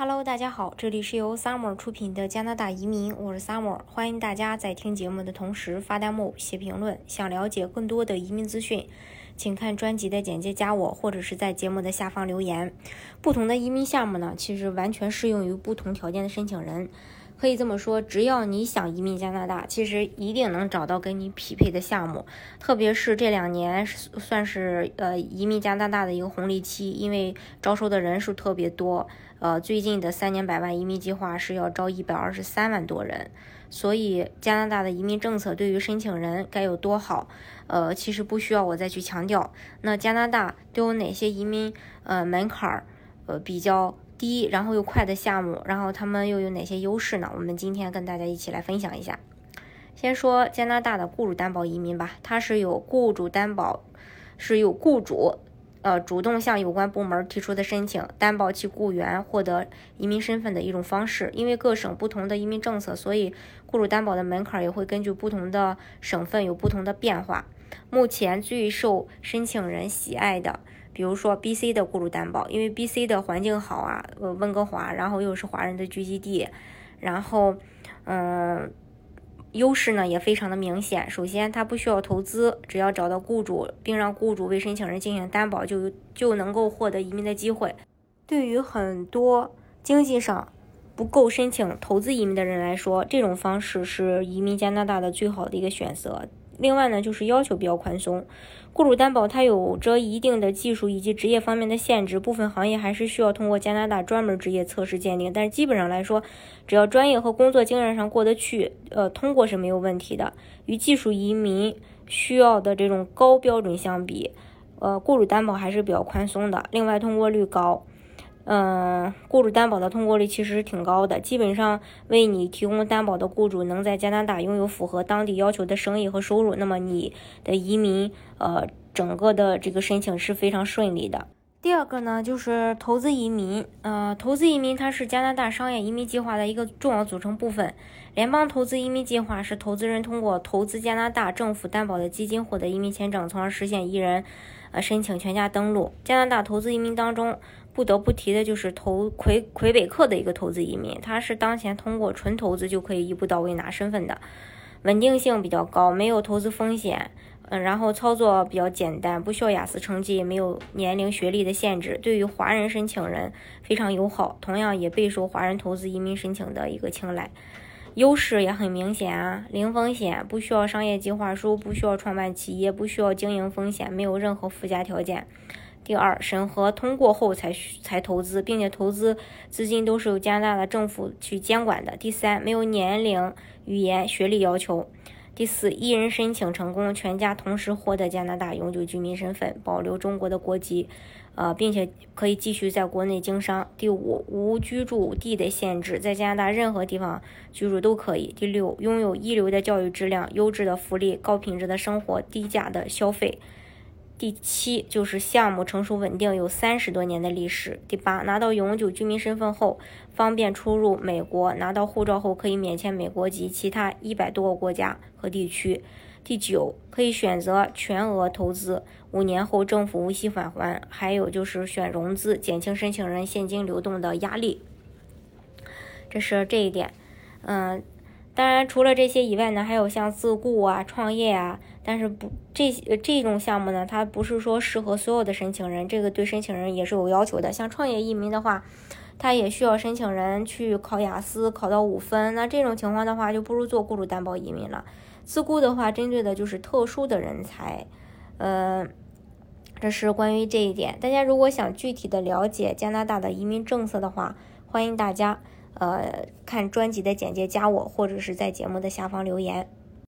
Hello，大家好，这里是由 Summer 出品的加拿大移民，我是 Summer，欢迎大家在听节目的同时发弹幕、写评论。想了解更多的移民资讯，请看专辑的简介，加我，或者是在节目的下方留言。不同的移民项目呢，其实完全适用于不同条件的申请人。可以这么说，只要你想移民加拿大，其实一定能找到跟你匹配的项目。特别是这两年算是呃移民加拿大的一个红利期，因为招收的人数特别多。呃，最近的三年百万移民计划是要招一百二十三万多人，所以加拿大的移民政策对于申请人该有多好，呃，其实不需要我再去强调。那加拿大都有哪些移民呃门槛儿呃比较？低，然后又快的项目，然后他们又有哪些优势呢？我们今天跟大家一起来分享一下。先说加拿大的雇主担保移民吧，它是有雇主担保，是有雇主呃主动向有关部门提出的申请，担保其雇员获得移民身份的一种方式。因为各省不同的移民政策，所以雇主担保的门槛也会根据不同的省份有不同的变化。目前最受申请人喜爱的。比如说 B、C 的雇主担保，因为 B、C 的环境好啊，呃，温哥华，然后又是华人的聚集地，然后，嗯，优势呢也非常的明显。首先，它不需要投资，只要找到雇主，并让雇主为申请人进行担保，就就能够获得移民的机会。对于很多经济上不够申请投资移民的人来说，这种方式是移民加拿大的最好的一个选择。另外呢，就是要求比较宽松，雇主担保它有着一定的技术以及职业方面的限制，部分行业还是需要通过加拿大专门职业测试鉴定。但是基本上来说，只要专业和工作经验上过得去，呃，通过是没有问题的。与技术移民需要的这种高标准相比，呃，雇主担保还是比较宽松的。另外，通过率高。嗯，雇主担保的通过率其实挺高的，基本上为你提供担保的雇主能在加拿大拥有符合当地要求的生意和收入，那么你的移民，呃，整个的这个申请是非常顺利的。第二个呢，就是投资移民，呃，投资移民它是加拿大商业移民计划的一个重要组成部分。联邦投资移民计划是投资人通过投资加拿大政府担保的基金获得移民签证，从而实现一人，呃，申请全家登陆。加拿大投资移民当中。不得不提的就是投魁魁北克的一个投资移民，他是当前通过纯投资就可以一步到位拿身份的，稳定性比较高，没有投资风险，嗯，然后操作比较简单，不需要雅思成绩，也没有年龄、学历的限制，对于华人申请人非常友好，同样也备受华人投资移民申请的一个青睐，优势也很明显啊，零风险，不需要商业计划书，不需要创办企业，不需要经营风险，没有任何附加条件。第二，审核通过后才才投资，并且投资资金都是由加拿大的政府去监管的。第三，没有年龄、语言、学历要求。第四，一人申请成功，全家同时获得加拿大永久居民身份，保留中国的国籍，呃，并且可以继续在国内经商。第五，无居住地的限制，在加拿大任何地方居住都可以。第六，拥有一流的教育质量、优质的福利、高品质的生活、低价的消费。第七就是项目成熟稳定，有三十多年的历史。第八，拿到永久居民身份后，方便出入美国；拿到护照后，可以免签美国及其他一百多个国家和地区。第九，可以选择全额投资，五年后政府无息返还。还有就是选融资，减轻申请人现金流动的压力。这是这一点，嗯。当然，除了这些以外呢，还有像自雇啊、创业啊，但是不这这种项目呢，它不是说适合所有的申请人，这个对申请人也是有要求的。像创业移民的话，他也需要申请人去考雅思，考到五分。那这种情况的话，就不如做雇主担保移民了。自雇的话，针对的就是特殊的人才。呃，这是关于这一点。大家如果想具体的了解加拿大的移民政策的话，欢迎大家。呃，看专辑的简介，加我，或者是在节目的下方留言。